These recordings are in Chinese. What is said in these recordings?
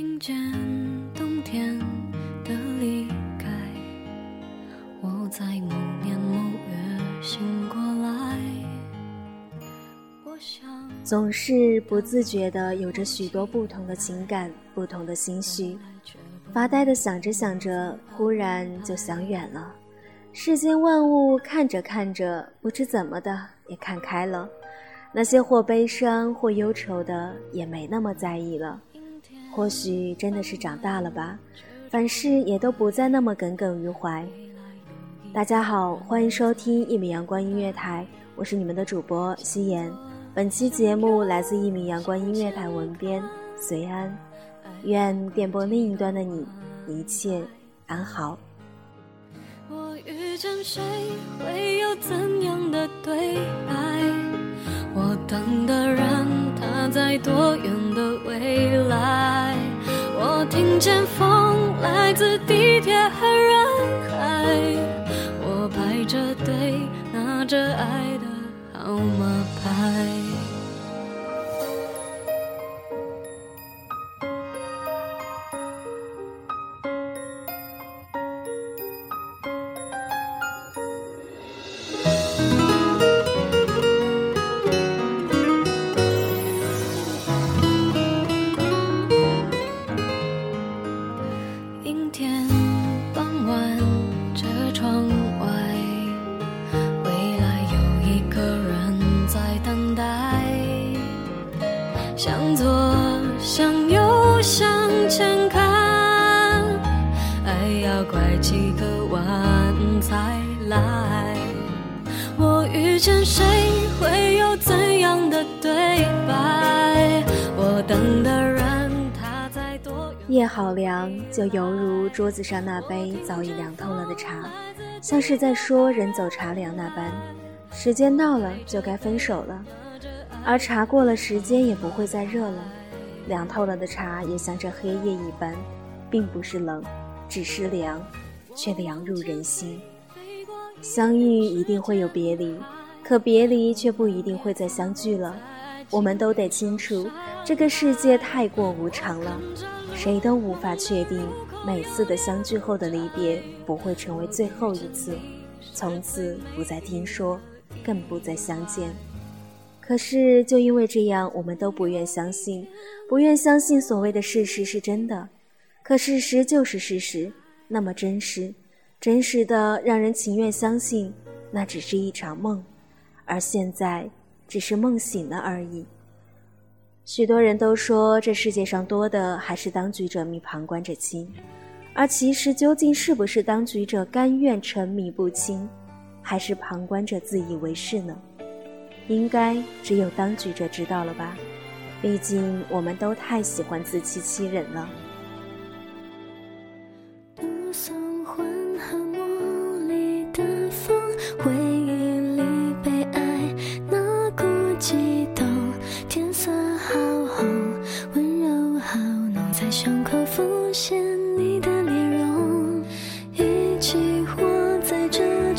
听见冬天的离开，我在某年某月醒过来。我想，总是不自觉的有着许多不同的情感，不同的心绪。发呆的想着想着，忽然就想远了。世间万物看着看着，不知怎么的也看开了。那些或悲伤或忧愁的，也没那么在意了。或许真的是长大了吧，凡事也都不再那么耿耿于怀。大家好，欢迎收听一米阳光音乐台，我是你们的主播夕颜。本期节目来自一米阳光音乐台文编随安，愿电波另一端的你一切安好。我遇见谁会有怎样的对白？我等的人他在多自地几个弯才来。我遇见谁会有怎样的对白？我等的人他在多远？夜好凉，就犹如桌子上那杯早已凉透了的茶，像是在说人走茶凉那般。时间到了，就该分手了。而茶过了时间也不会再热了，凉透了的茶也像这黑夜一般，并不是冷，只是凉，却凉入人心。相遇一定会有别离，可别离却不一定会再相聚了。我们都得清楚，这个世界太过无常了，谁都无法确定每次的相聚后的离别不会成为最后一次，从此不再听说，更不再相见。可是，就因为这样，我们都不愿相信，不愿相信所谓的事实是真的。可事实就是事实，那么真实，真实的让人情愿相信，那只是一场梦，而现在只是梦醒了而已。许多人都说，这世界上多的还是当局者迷旁观者清，而其实究竟是不是当局者甘愿沉迷不清，还是旁观者自以为是呢？应该只有当局者知道了吧。毕竟我们都太喜欢自欺欺人了。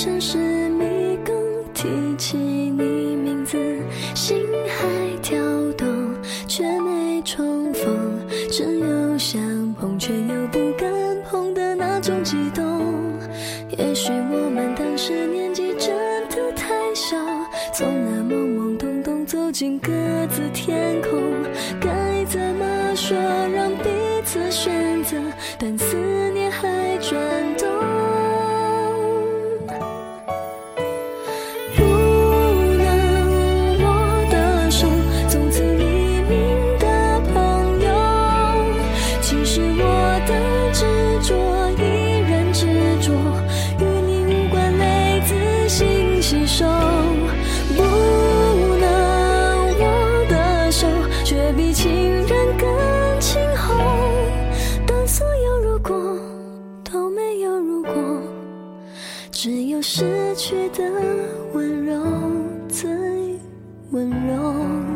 城市迷宫提起你名字心还跳动却没重逢只有想碰却又不敢碰的那种悸动。也许我们当时年纪真的太小从那懵懵懂懂走进各自天空该怎么说让彼此选择但思更晴后当所有如果都没有如果只有失去的温柔最温柔。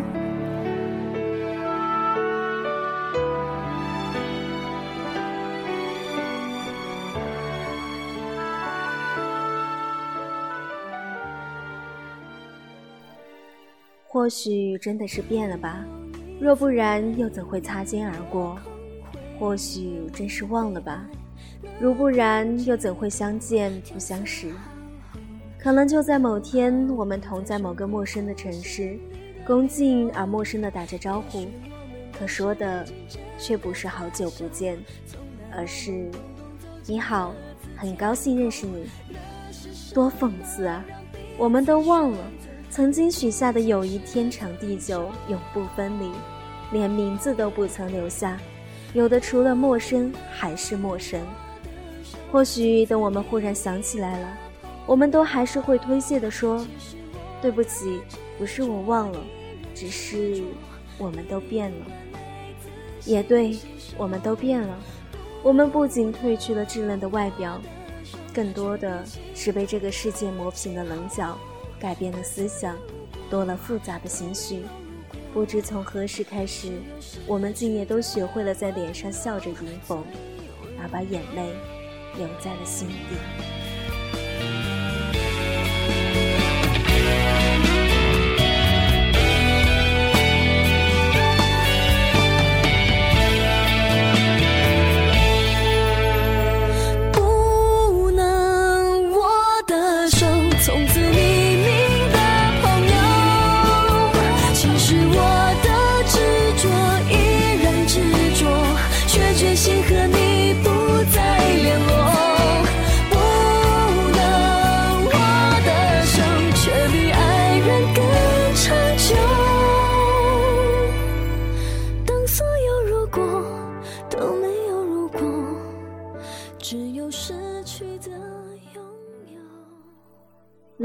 或许真的是变了吧。若不然又怎会擦肩而过？或许真是忘了吧，如不然又怎会相见不相识？可能就在某天，我们同在某个陌生的城市，恭敬而陌生的打着招呼，可说的却不是好久不见，而是你好，很高兴认识你。多讽刺啊！我们都忘了。曾经许下的友谊，天长地久，永不分离，连名字都不曾留下，有的除了陌生还是陌生。或许等我们忽然想起来了，我们都还是会推卸的说：“对不起，不是我忘了，只是我们都变了。”也对，我们都变了。我们不仅褪去了稚嫩的外表，更多的是被这个世界磨平了棱角。改变了思想，多了复杂的情绪。不知从何时开始，我们竟也都学会了在脸上笑着迎逢，而把眼泪留在了心底。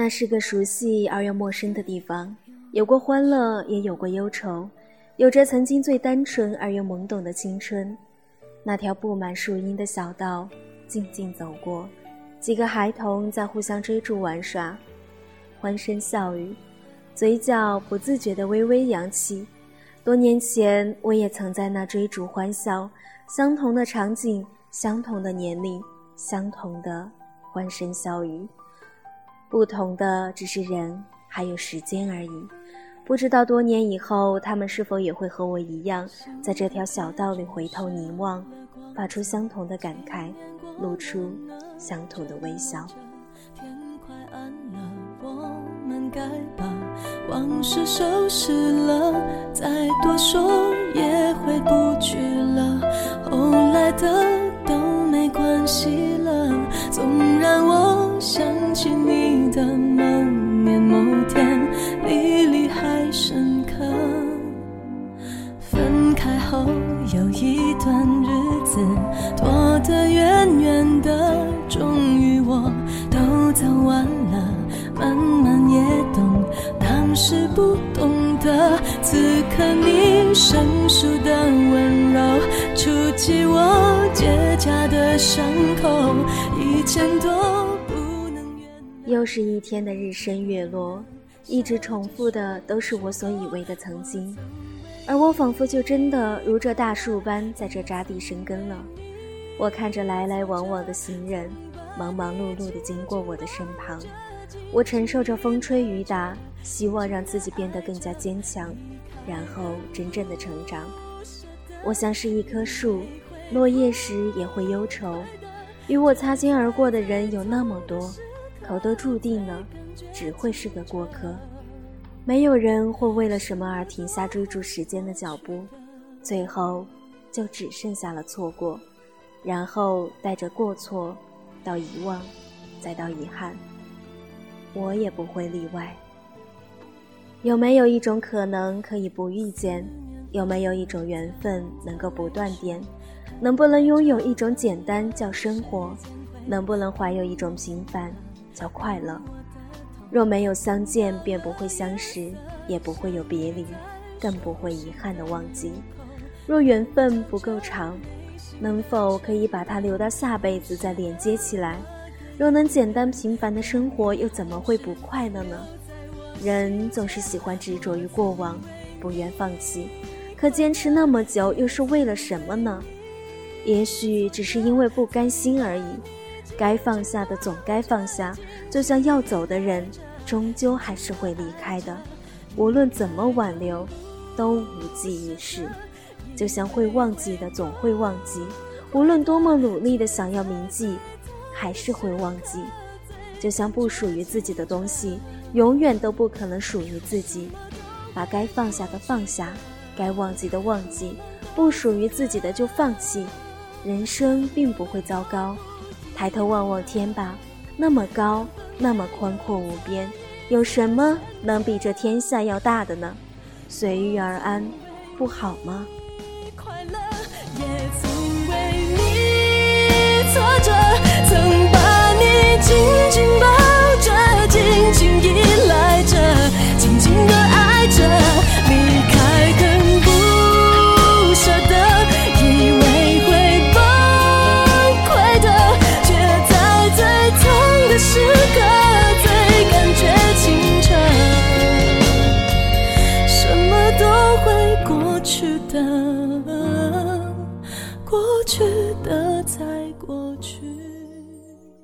那是个熟悉而又陌生的地方，有过欢乐，也有过忧愁，有着曾经最单纯而又懵懂的青春。那条布满树荫的小道，静静走过，几个孩童在互相追逐玩耍，欢声笑语，嘴角不自觉地微微扬起。多年前，我也曾在那追逐欢笑，相同的场景，相同的年龄，相同的欢声笑语。不同的只是人，还有时间而已。不知道多年以后，他们是否也会和我一样，在这条小道里回头凝望，发出相同的感慨，露出相同的微笑。天快暗了，我们该把往事收拾了，再多说也回不去了。后来的都没关系了，纵然我。想起你此刻你生疏的温柔，触及我结痂的伤口，以前都不能原又是一天的日升月落，一直重复的都是我所以为的曾经，而我仿佛就真的如这大树般在这扎地生根了。我看着来来往往的行人，忙忙碌碌地经过我的身旁，我承受着风吹雨打，希望让自己变得更加坚强，然后真正的成长。我像是一棵树，落叶时也会忧愁。与我擦肩而过的人有那么多，可都注定了，只会是个过客。没有人会为了什么而停下追逐时间的脚步，最后，就只剩下了错过。然后带着过错，到遗忘，再到遗憾，我也不会例外。有没有一种可能可以不遇见？有没有一种缘分能够不断点？能不能拥有一种简单叫生活？能不能怀有一种平凡叫快乐？若没有相见，便不会相识，也不会有别离，更不会遗憾的忘记。若缘分不够长，能否可以把它留到下辈子再连接起来？若能简单平凡的生活，又怎么会不快乐呢？人总是喜欢执着于过往，不愿放弃，可坚持那么久，又是为了什么呢？也许只是因为不甘心而已。该放下的总该放下，就像要走的人，终究还是会离开的。无论怎么挽留，都无济于事。就像会忘记的总会忘记，无论多么努力的想要铭记，还是会忘记。就像不属于自己的东西，永远都不可能属于自己。把该放下的放下，该忘记的忘记，不属于自己的就放弃。人生并不会糟糕。抬头望望天吧，那么高，那么宽阔无边，有什么能比这天下要大的呢？随遇而安，不好吗？挫折，曾把你紧紧抱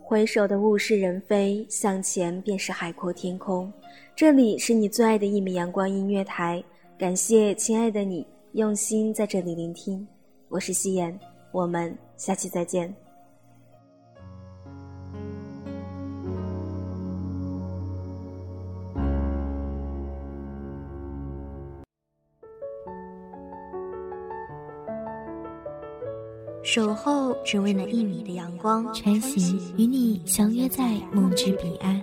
回首的物是人非，向前便是海阔天空。这里是你最爱的一米阳光音乐台，感谢亲爱的你用心在这里聆听。我是夕颜，我们下期再见。守候只为那一米的阳光，穿行与你相约在梦之彼岸。